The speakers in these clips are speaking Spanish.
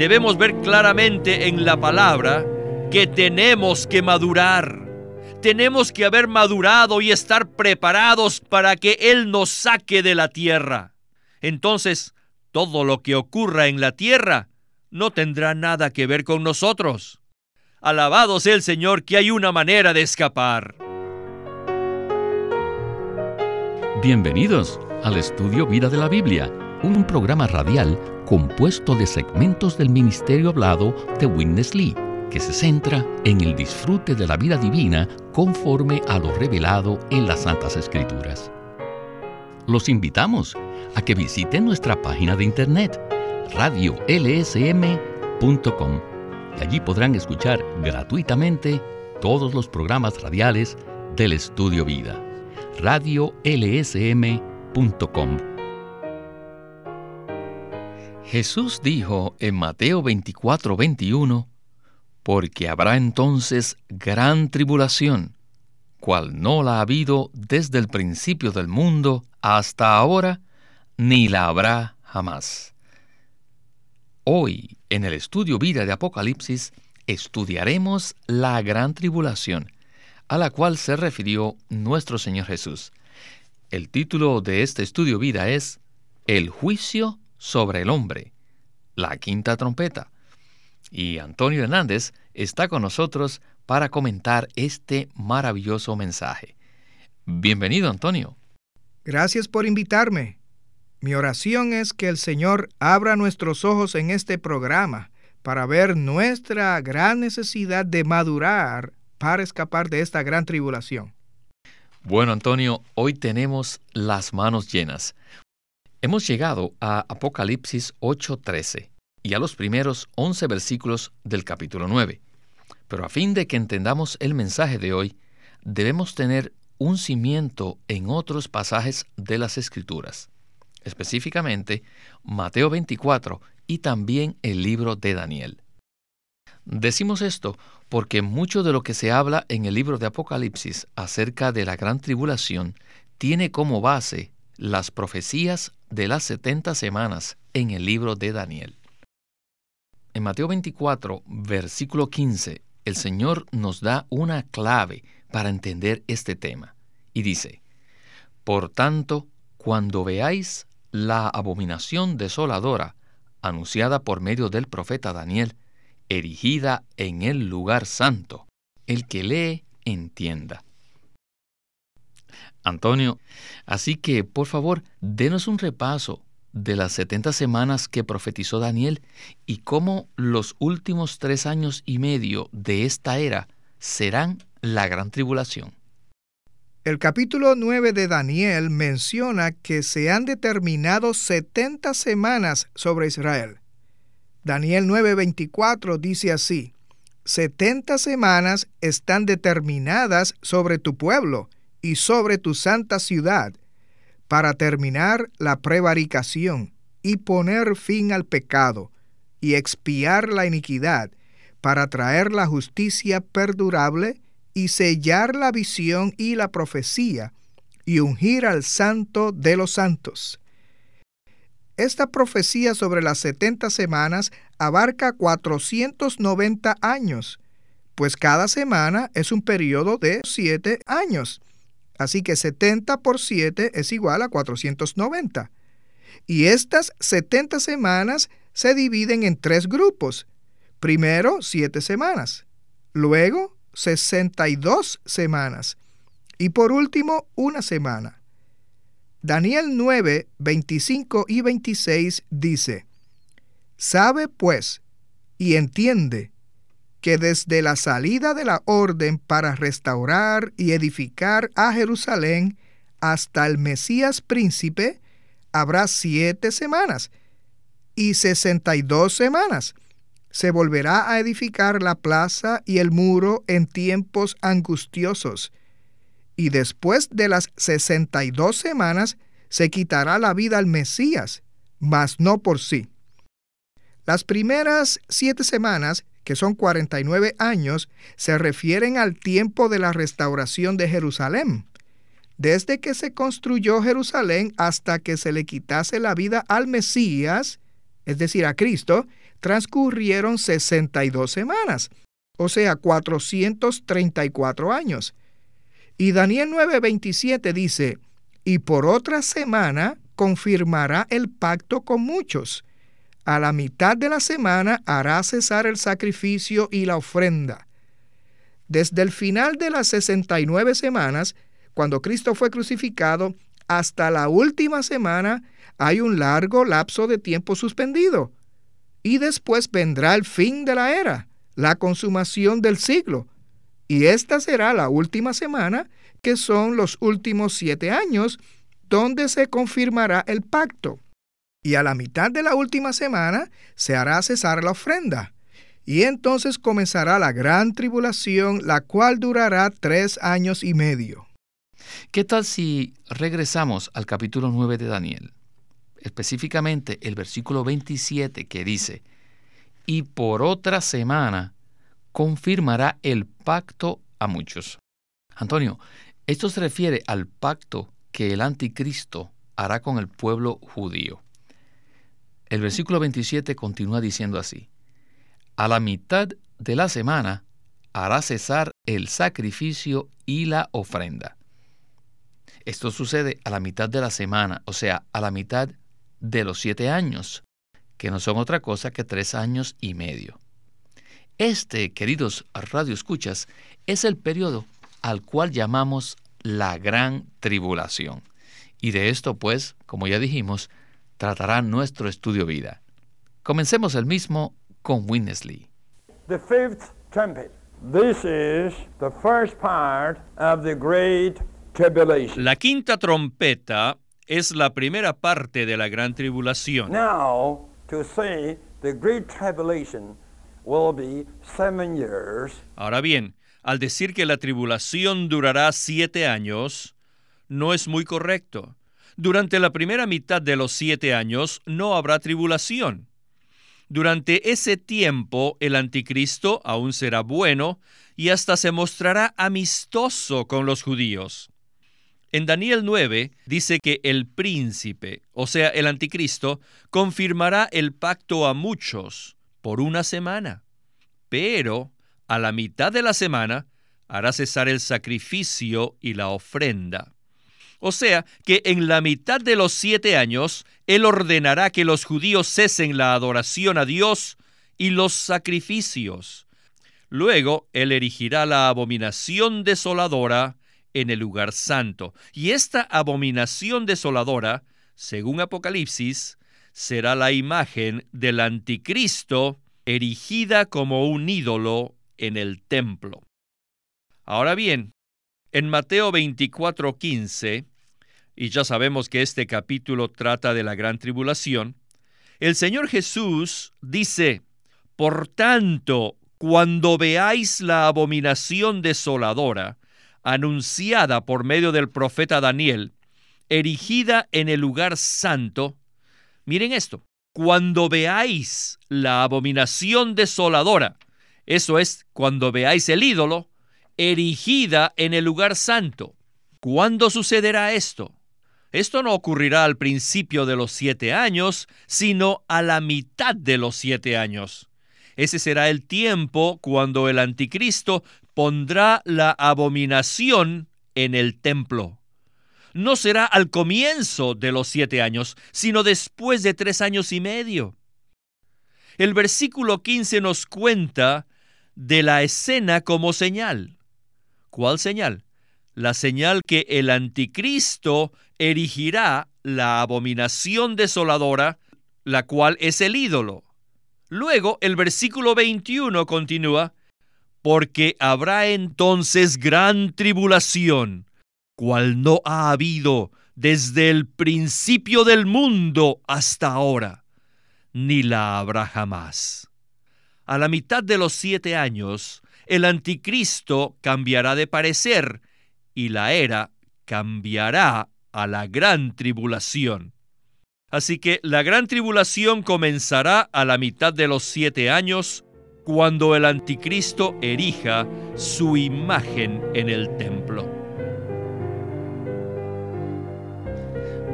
debemos ver claramente en la palabra que tenemos que madurar. Tenemos que haber madurado y estar preparados para que Él nos saque de la tierra. Entonces, todo lo que ocurra en la tierra no tendrá nada que ver con nosotros. Alabado sea el Señor que hay una manera de escapar. Bienvenidos al estudio Vida de la Biblia, un programa radial compuesto de segmentos del ministerio hablado de Witness Lee, que se centra en el disfrute de la vida divina conforme a lo revelado en las Santas Escrituras. Los invitamos a que visiten nuestra página de internet radiolsm.com y allí podrán escuchar gratuitamente todos los programas radiales del Estudio Vida. radiolsm.com Jesús dijo en Mateo 24, 21, porque habrá entonces gran tribulación, cual no la ha habido desde el principio del mundo hasta ahora, ni la habrá jamás. Hoy, en el estudio Vida de Apocalipsis, estudiaremos la gran tribulación, a la cual se refirió nuestro Señor Jesús. El título de este estudio Vida es El juicio sobre el hombre, la quinta trompeta. Y Antonio Hernández está con nosotros para comentar este maravilloso mensaje. Bienvenido, Antonio. Gracias por invitarme. Mi oración es que el Señor abra nuestros ojos en este programa para ver nuestra gran necesidad de madurar para escapar de esta gran tribulación. Bueno, Antonio, hoy tenemos las manos llenas, Hemos llegado a Apocalipsis 8:13 y a los primeros 11 versículos del capítulo 9. Pero a fin de que entendamos el mensaje de hoy, debemos tener un cimiento en otros pasajes de las Escrituras, específicamente Mateo 24 y también el libro de Daniel. Decimos esto porque mucho de lo que se habla en el libro de Apocalipsis acerca de la gran tribulación tiene como base las profecías de las 70 semanas en el libro de Daniel. En Mateo 24, versículo 15, el Señor nos da una clave para entender este tema y dice, Por tanto, cuando veáis la abominación desoladora anunciada por medio del profeta Daniel, erigida en el lugar santo, el que lee entienda. Antonio, así que por favor, denos un repaso de las 70 semanas que profetizó Daniel y cómo los últimos tres años y medio de esta era serán la gran tribulación. El capítulo 9 de Daniel menciona que se han determinado 70 semanas sobre Israel. Daniel 9:24 dice así, 70 semanas están determinadas sobre tu pueblo, y sobre tu santa ciudad, para terminar la prevaricación y poner fin al pecado, y expiar la iniquidad, para traer la justicia perdurable, y sellar la visión y la profecía, y ungir al santo de los santos. Esta profecía sobre las setenta semanas abarca 490 años, pues cada semana es un periodo de siete años. Así que 70 por 7 es igual a 490. Y estas 70 semanas se dividen en tres grupos. Primero, 7 semanas. Luego, 62 semanas. Y por último, una semana. Daniel 9, 25 y 26 dice, Sabe pues y entiende que desde la salida de la orden para restaurar y edificar a Jerusalén hasta el Mesías príncipe, habrá siete semanas y sesenta y dos semanas. Se volverá a edificar la plaza y el muro en tiempos angustiosos. Y después de las sesenta y dos semanas se quitará la vida al Mesías, mas no por sí. Las primeras siete semanas que son 49 años, se refieren al tiempo de la restauración de Jerusalén. Desde que se construyó Jerusalén hasta que se le quitase la vida al Mesías, es decir, a Cristo, transcurrieron 62 semanas, o sea, 434 años. Y Daniel 9:27 dice, y por otra semana confirmará el pacto con muchos. A la mitad de la semana hará cesar el sacrificio y la ofrenda. Desde el final de las 69 semanas, cuando Cristo fue crucificado, hasta la última semana hay un largo lapso de tiempo suspendido. Y después vendrá el fin de la era, la consumación del siglo. Y esta será la última semana, que son los últimos siete años, donde se confirmará el pacto. Y a la mitad de la última semana se hará cesar la ofrenda. Y entonces comenzará la gran tribulación, la cual durará tres años y medio. ¿Qué tal si regresamos al capítulo 9 de Daniel? Específicamente el versículo 27 que dice, y por otra semana confirmará el pacto a muchos. Antonio, esto se refiere al pacto que el anticristo hará con el pueblo judío. El versículo 27 continúa diciendo así, a la mitad de la semana hará cesar el sacrificio y la ofrenda. Esto sucede a la mitad de la semana, o sea, a la mitad de los siete años, que no son otra cosa que tres años y medio. Este, queridos radioescuchas, es el periodo al cual llamamos la gran tribulación. Y de esto, pues, como ya dijimos, tratará nuestro estudio vida. Comencemos el mismo con Winnesley. The fifth trumpet. This is the first part of the great tribulation. La quinta trompeta es la primera parte de la gran tribulación. Now, to say the great tribulation will be seven years, Ahora bien, al decir que la tribulación durará siete años, no es muy correcto. Durante la primera mitad de los siete años no habrá tribulación. Durante ese tiempo el anticristo aún será bueno y hasta se mostrará amistoso con los judíos. En Daniel 9 dice que el príncipe, o sea, el anticristo, confirmará el pacto a muchos por una semana, pero a la mitad de la semana hará cesar el sacrificio y la ofrenda. O sea que en la mitad de los siete años, Él ordenará que los judíos cesen la adoración a Dios y los sacrificios. Luego Él erigirá la abominación desoladora en el lugar santo. Y esta abominación desoladora, según Apocalipsis, será la imagen del anticristo erigida como un ídolo en el templo. Ahora bien, en Mateo 24:15, y ya sabemos que este capítulo trata de la gran tribulación, el Señor Jesús dice, Por tanto, cuando veáis la abominación desoladora, anunciada por medio del profeta Daniel, erigida en el lugar santo, miren esto, cuando veáis la abominación desoladora, eso es, cuando veáis el ídolo, erigida en el lugar santo. ¿Cuándo sucederá esto? Esto no ocurrirá al principio de los siete años, sino a la mitad de los siete años. Ese será el tiempo cuando el anticristo pondrá la abominación en el templo. No será al comienzo de los siete años, sino después de tres años y medio. El versículo 15 nos cuenta de la escena como señal. ¿Cuál señal? La señal que el anticristo erigirá la abominación desoladora, la cual es el ídolo. Luego el versículo 21 continúa, porque habrá entonces gran tribulación, cual no ha habido desde el principio del mundo hasta ahora, ni la habrá jamás. A la mitad de los siete años, el anticristo cambiará de parecer y la era cambiará a la gran tribulación. Así que la gran tribulación comenzará a la mitad de los siete años, cuando el anticristo erija su imagen en el templo.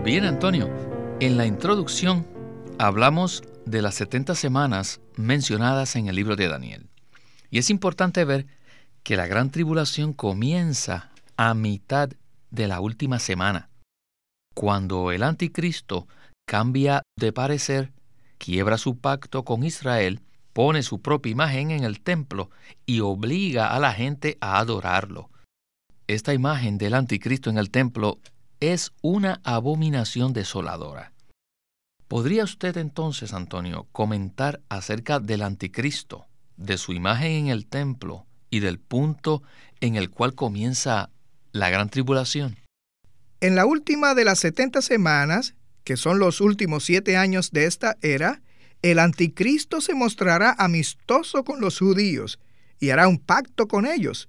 Bien, Antonio, en la introducción hablamos de las 70 semanas mencionadas en el libro de Daniel. Y es importante ver que la gran tribulación comienza a mitad de la última semana, cuando el anticristo cambia de parecer, quiebra su pacto con Israel, pone su propia imagen en el templo y obliga a la gente a adorarlo. Esta imagen del anticristo en el templo es una abominación desoladora. ¿Podría usted entonces, Antonio, comentar acerca del anticristo, de su imagen en el templo y del punto en el cual comienza la gran tribulación? En la última de las 70 semanas, que son los últimos siete años de esta era, el anticristo se mostrará amistoso con los judíos y hará un pacto con ellos.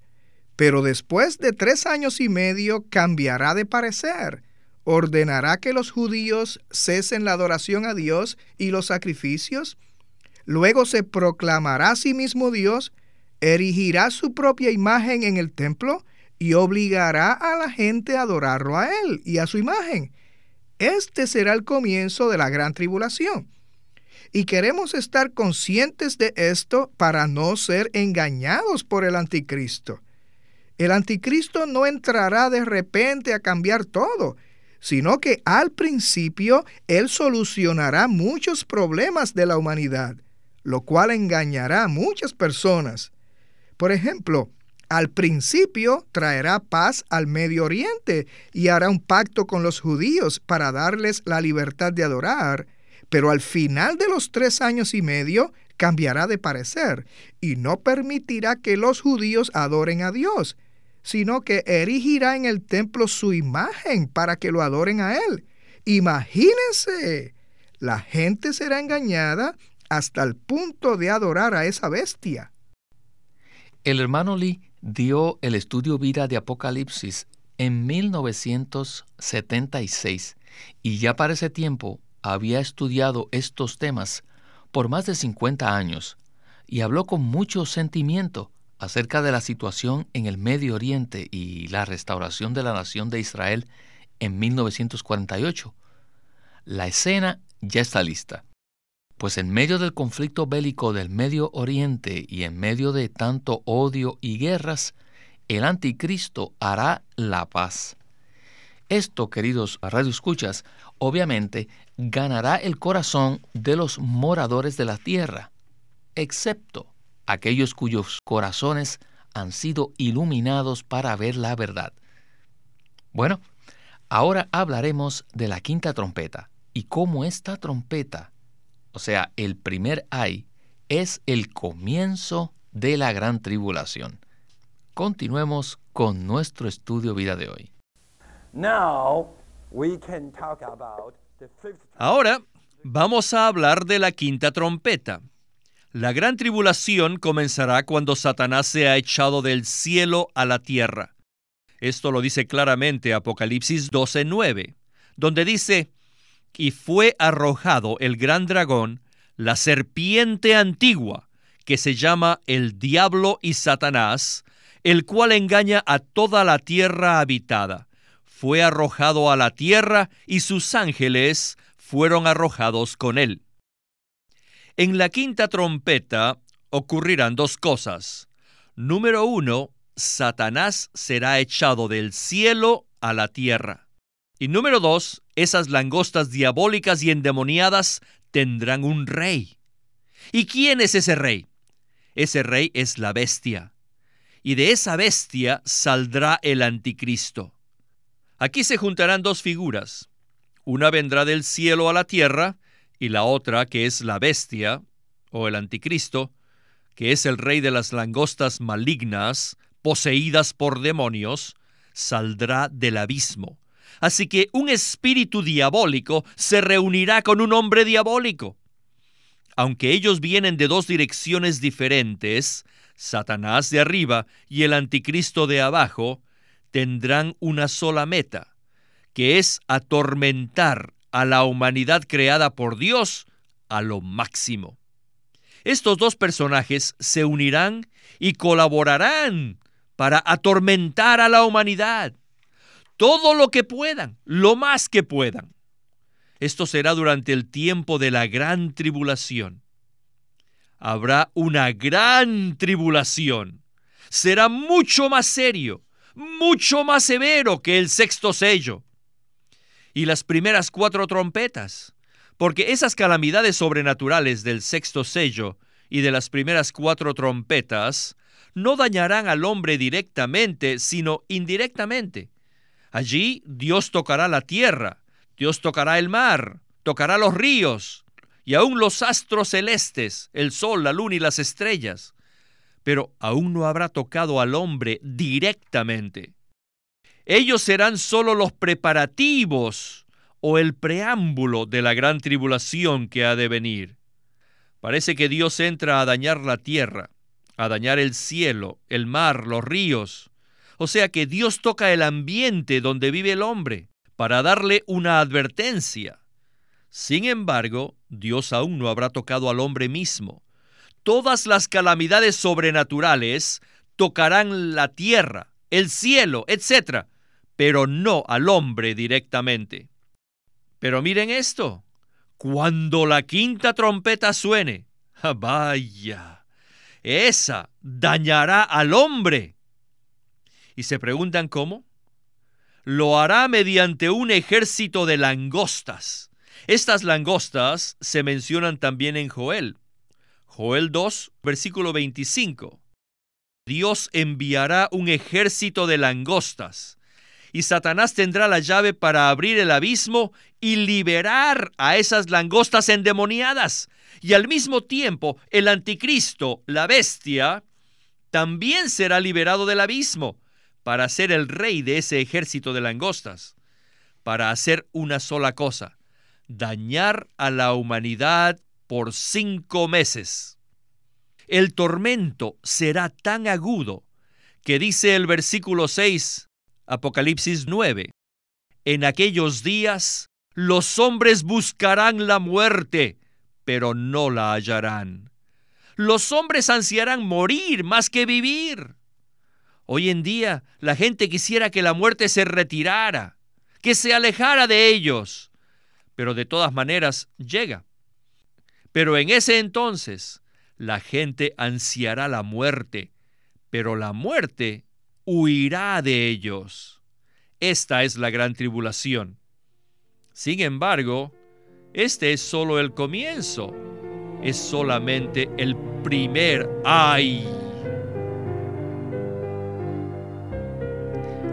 Pero después de tres años y medio cambiará de parecer ordenará que los judíos cesen la adoración a Dios y los sacrificios, luego se proclamará a sí mismo Dios, erigirá su propia imagen en el templo y obligará a la gente a adorarlo a él y a su imagen. Este será el comienzo de la gran tribulación. Y queremos estar conscientes de esto para no ser engañados por el anticristo. El anticristo no entrará de repente a cambiar todo, sino que al principio Él solucionará muchos problemas de la humanidad, lo cual engañará a muchas personas. Por ejemplo, al principio traerá paz al Medio Oriente y hará un pacto con los judíos para darles la libertad de adorar, pero al final de los tres años y medio cambiará de parecer y no permitirá que los judíos adoren a Dios, sino que erigirá en el templo su imagen para que lo adoren a él. Imagínense, la gente será engañada hasta el punto de adorar a esa bestia. El hermano Lee dio el estudio vida de Apocalipsis en 1976 y ya para ese tiempo había estudiado estos temas por más de 50 años y habló con mucho sentimiento acerca de la situación en el Medio Oriente y la restauración de la nación de Israel en 1948. La escena ya está lista, pues en medio del conflicto bélico del Medio Oriente y en medio de tanto odio y guerras, el anticristo hará la paz. Esto, queridos radioescuchas, obviamente ganará el corazón de los moradores de la tierra, excepto aquellos cuyos corazones han sido iluminados para ver la verdad. Bueno, ahora hablaremos de la quinta trompeta y cómo esta trompeta, o sea, el primer ay, es el comienzo de la gran tribulación. Continuemos con nuestro estudio vida de hoy. Ahora vamos a hablar de la quinta trompeta. La gran tribulación comenzará cuando Satanás sea echado del cielo a la tierra. Esto lo dice claramente Apocalipsis 12:9, donde dice, y fue arrojado el gran dragón, la serpiente antigua, que se llama el diablo y Satanás, el cual engaña a toda la tierra habitada. Fue arrojado a la tierra y sus ángeles fueron arrojados con él. En la quinta trompeta ocurrirán dos cosas. Número uno, Satanás será echado del cielo a la tierra. Y número dos, esas langostas diabólicas y endemoniadas tendrán un rey. ¿Y quién es ese rey? Ese rey es la bestia. Y de esa bestia saldrá el anticristo. Aquí se juntarán dos figuras. Una vendrá del cielo a la tierra y la otra, que es la bestia, o el anticristo, que es el rey de las langostas malignas, poseídas por demonios, saldrá del abismo. Así que un espíritu diabólico se reunirá con un hombre diabólico. Aunque ellos vienen de dos direcciones diferentes, Satanás de arriba y el anticristo de abajo, tendrán una sola meta, que es atormentar a la humanidad creada por Dios a lo máximo. Estos dos personajes se unirán y colaborarán para atormentar a la humanidad. Todo lo que puedan, lo más que puedan. Esto será durante el tiempo de la gran tribulación. Habrá una gran tribulación. Será mucho más serio, mucho más severo que el sexto sello. Y las primeras cuatro trompetas, porque esas calamidades sobrenaturales del sexto sello y de las primeras cuatro trompetas no dañarán al hombre directamente, sino indirectamente. Allí Dios tocará la tierra, Dios tocará el mar, tocará los ríos y aún los astros celestes, el sol, la luna y las estrellas. Pero aún no habrá tocado al hombre directamente. Ellos serán solo los preparativos o el preámbulo de la gran tribulación que ha de venir. Parece que Dios entra a dañar la tierra, a dañar el cielo, el mar, los ríos. O sea que Dios toca el ambiente donde vive el hombre para darle una advertencia. Sin embargo, Dios aún no habrá tocado al hombre mismo. Todas las calamidades sobrenaturales tocarán la tierra, el cielo, etc., pero no al hombre directamente. Pero miren esto, cuando la quinta trompeta suene, vaya, esa dañará al hombre. ¿Y se preguntan cómo? lo hará mediante un ejército de langostas. Estas langostas se mencionan también en Joel. Joel 2, versículo 25. Dios enviará un ejército de langostas, y Satanás tendrá la llave para abrir el abismo y liberar a esas langostas endemoniadas. Y al mismo tiempo, el anticristo, la bestia, también será liberado del abismo para ser el rey de ese ejército de langostas, para hacer una sola cosa, dañar a la humanidad por cinco meses. El tormento será tan agudo que dice el versículo 6, Apocalipsis 9, en aquellos días los hombres buscarán la muerte, pero no la hallarán. Los hombres ansiarán morir más que vivir. Hoy en día la gente quisiera que la muerte se retirara, que se alejara de ellos, pero de todas maneras llega. Pero en ese entonces la gente ansiará la muerte, pero la muerte huirá de ellos. Esta es la gran tribulación. Sin embargo, este es solo el comienzo, es solamente el primer ay.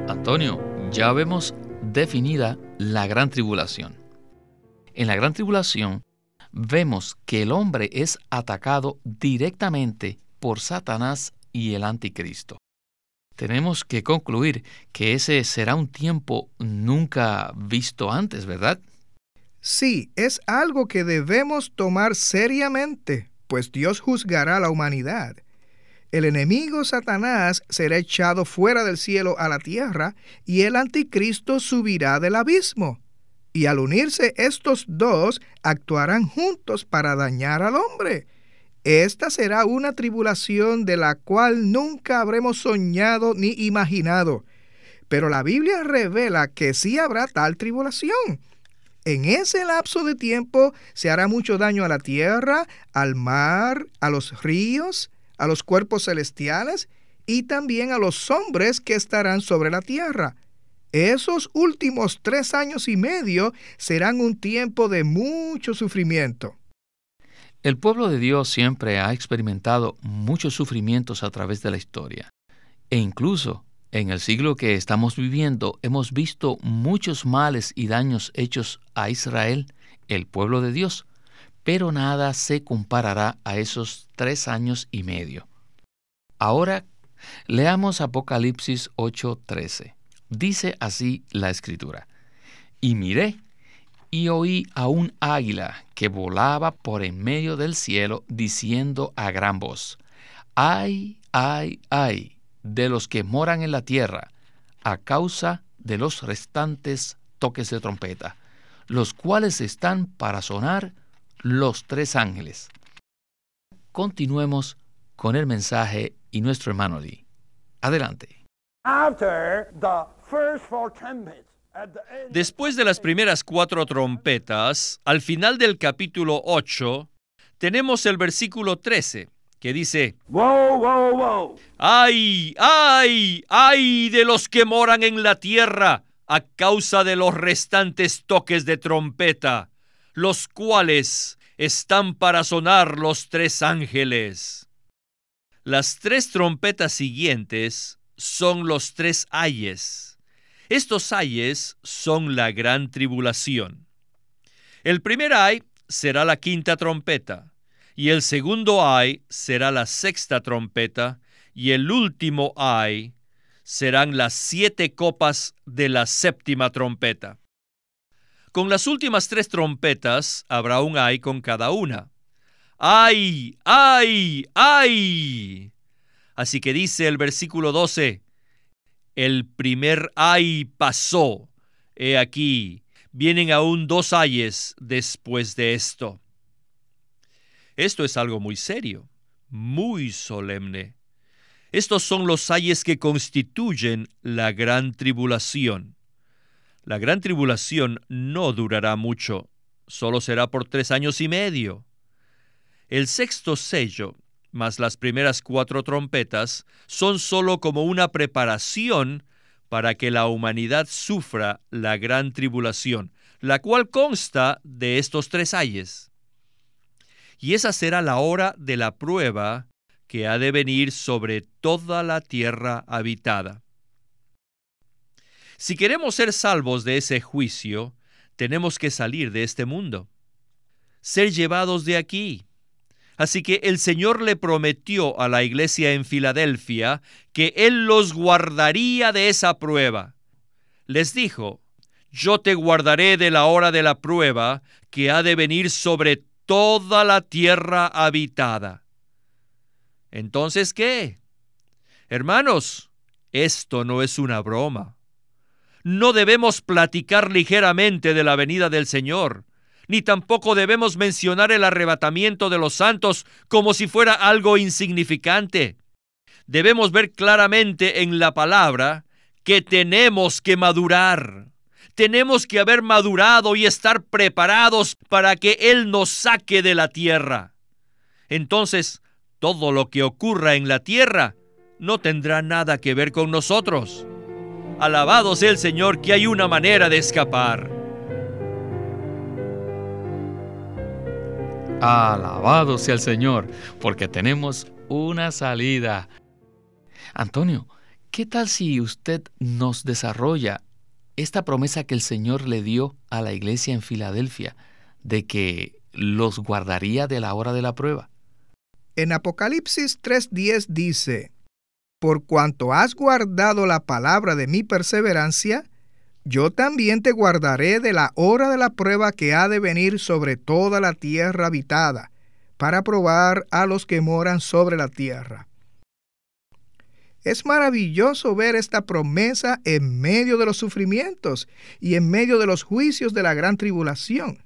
Antonio, ya vemos definida la gran tribulación. En la gran tribulación vemos que el hombre es atacado directamente por Satanás y el anticristo. Tenemos que concluir que ese será un tiempo nunca visto antes, ¿verdad? Sí, es algo que debemos tomar seriamente, pues Dios juzgará a la humanidad el enemigo Satanás será echado fuera del cielo a la tierra y el anticristo subirá del abismo. Y al unirse estos dos, actuarán juntos para dañar al hombre. Esta será una tribulación de la cual nunca habremos soñado ni imaginado. Pero la Biblia revela que sí habrá tal tribulación. En ese lapso de tiempo se hará mucho daño a la tierra, al mar, a los ríos, a los cuerpos celestiales y también a los hombres que estarán sobre la tierra. Esos últimos tres años y medio serán un tiempo de mucho sufrimiento. El pueblo de Dios siempre ha experimentado muchos sufrimientos a través de la historia. E incluso en el siglo que estamos viviendo hemos visto muchos males y daños hechos a Israel, el pueblo de Dios, pero nada se comparará a esos tres años y medio. Ahora leamos Apocalipsis 8:13. Dice así la escritura. Y miré y oí a un águila que volaba por en medio del cielo diciendo a gran voz, ay, ay, ay, de los que moran en la tierra, a causa de los restantes toques de trompeta, los cuales están para sonar los tres ángeles. Continuemos con el mensaje y nuestro hermano Lee. Adelante. Después de las primeras cuatro trompetas, al final del capítulo 8, tenemos el versículo 13, que dice, Woe, woe, woe. ¡Ay, ay, ay de los que moran en la tierra a causa de los restantes toques de trompeta, los cuales están para sonar los tres ángeles! Las tres trompetas siguientes son los tres ayes. Estos ayes son la gran tribulación. El primer ay será la quinta trompeta y el segundo ay será la sexta trompeta, y el último ay serán las siete copas de la séptima trompeta. Con las últimas tres trompetas habrá un ay con cada una. ¡Ay! ¡Ay! ¡Ay! Así que dice el versículo 12, el primer ay pasó. He aquí, vienen aún dos ayes después de esto. Esto es algo muy serio, muy solemne. Estos son los ayes que constituyen la gran tribulación. La gran tribulación no durará mucho, solo será por tres años y medio. El sexto sello, más las primeras cuatro trompetas, son solo como una preparación para que la humanidad sufra la gran tribulación, la cual consta de estos tres ayes y esa será la hora de la prueba que ha de venir sobre toda la tierra habitada. Si queremos ser salvos de ese juicio, tenemos que salir de este mundo, ser llevados de aquí. Así que el Señor le prometió a la iglesia en Filadelfia que Él los guardaría de esa prueba. Les dijo, yo te guardaré de la hora de la prueba que ha de venir sobre toda la tierra habitada. Entonces, ¿qué? Hermanos, esto no es una broma. No debemos platicar ligeramente de la venida del Señor, ni tampoco debemos mencionar el arrebatamiento de los santos como si fuera algo insignificante. Debemos ver claramente en la palabra que tenemos que madurar tenemos que haber madurado y estar preparados para que Él nos saque de la tierra. Entonces, todo lo que ocurra en la tierra no tendrá nada que ver con nosotros. Alabado sea el Señor que hay una manera de escapar. Alabado sea el Señor, porque tenemos una salida. Antonio, ¿qué tal si usted nos desarrolla esta promesa que el Señor le dio a la iglesia en Filadelfia de que los guardaría de la hora de la prueba. En Apocalipsis 3:10 dice, Por cuanto has guardado la palabra de mi perseverancia, yo también te guardaré de la hora de la prueba que ha de venir sobre toda la tierra habitada, para probar a los que moran sobre la tierra. Es maravilloso ver esta promesa en medio de los sufrimientos y en medio de los juicios de la gran tribulación.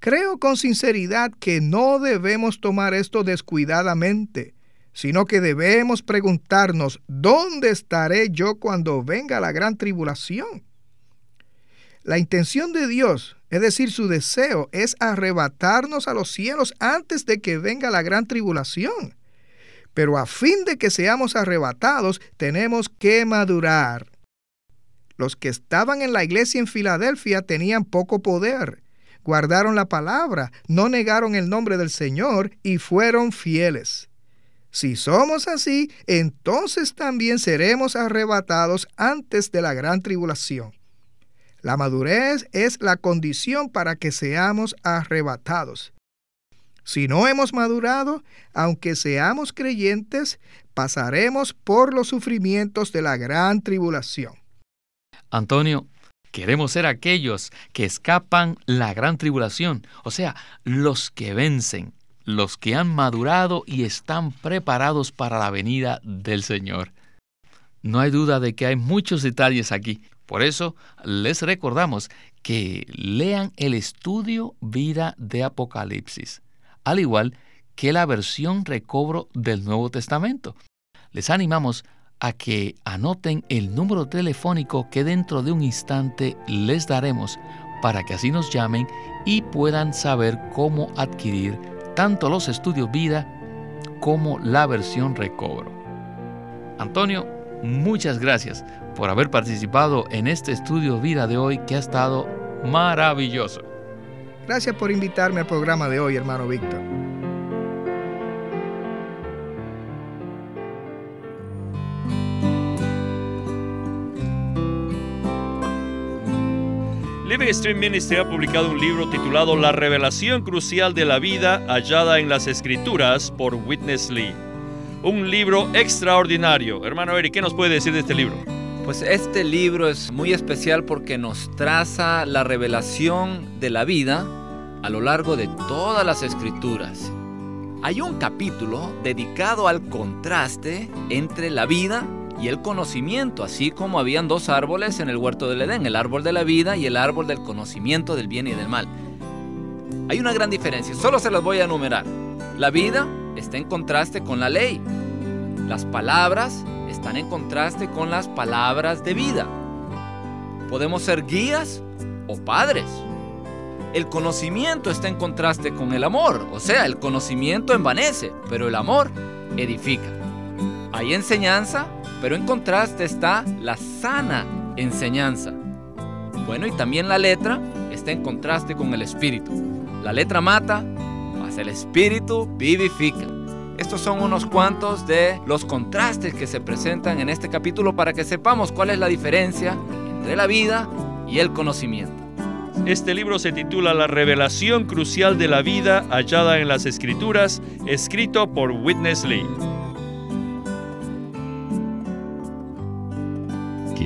Creo con sinceridad que no debemos tomar esto descuidadamente, sino que debemos preguntarnos, ¿dónde estaré yo cuando venga la gran tribulación? La intención de Dios, es decir, su deseo, es arrebatarnos a los cielos antes de que venga la gran tribulación. Pero a fin de que seamos arrebatados, tenemos que madurar. Los que estaban en la iglesia en Filadelfia tenían poco poder. Guardaron la palabra, no negaron el nombre del Señor y fueron fieles. Si somos así, entonces también seremos arrebatados antes de la gran tribulación. La madurez es la condición para que seamos arrebatados. Si no hemos madurado, aunque seamos creyentes, pasaremos por los sufrimientos de la gran tribulación. Antonio, queremos ser aquellos que escapan la gran tribulación, o sea, los que vencen, los que han madurado y están preparados para la venida del Señor. No hay duda de que hay muchos detalles aquí. Por eso les recordamos que lean el estudio Vida de Apocalipsis al igual que la versión recobro del Nuevo Testamento. Les animamos a que anoten el número telefónico que dentro de un instante les daremos para que así nos llamen y puedan saber cómo adquirir tanto los estudios vida como la versión recobro. Antonio, muchas gracias por haber participado en este estudio vida de hoy que ha estado maravilloso. Gracias por invitarme al programa de hoy, hermano Víctor. Living Stream Ministry ha publicado un libro titulado La revelación crucial de la vida hallada en las escrituras por Witness Lee. Un libro extraordinario. Hermano Eric, ¿qué nos puede decir de este libro? Pues este libro es muy especial porque nos traza la revelación de la vida a lo largo de todas las escrituras. Hay un capítulo dedicado al contraste entre la vida y el conocimiento, así como habían dos árboles en el huerto del Edén, el árbol de la vida y el árbol del conocimiento del bien y del mal. Hay una gran diferencia, solo se las voy a enumerar. La vida está en contraste con la ley. Las palabras están en contraste con las palabras de vida. Podemos ser guías o padres. El conocimiento está en contraste con el amor, o sea, el conocimiento envanece, pero el amor edifica. Hay enseñanza pero en contraste está la sana enseñanza. Bueno, y también la letra está en contraste con el espíritu. La letra mata, mas el espíritu vivifica. Estos son unos cuantos de los contrastes que se presentan en este capítulo para que sepamos cuál es la diferencia entre la vida y el conocimiento. Este libro se titula La revelación crucial de la vida hallada en las escrituras, escrito por Witness Lee.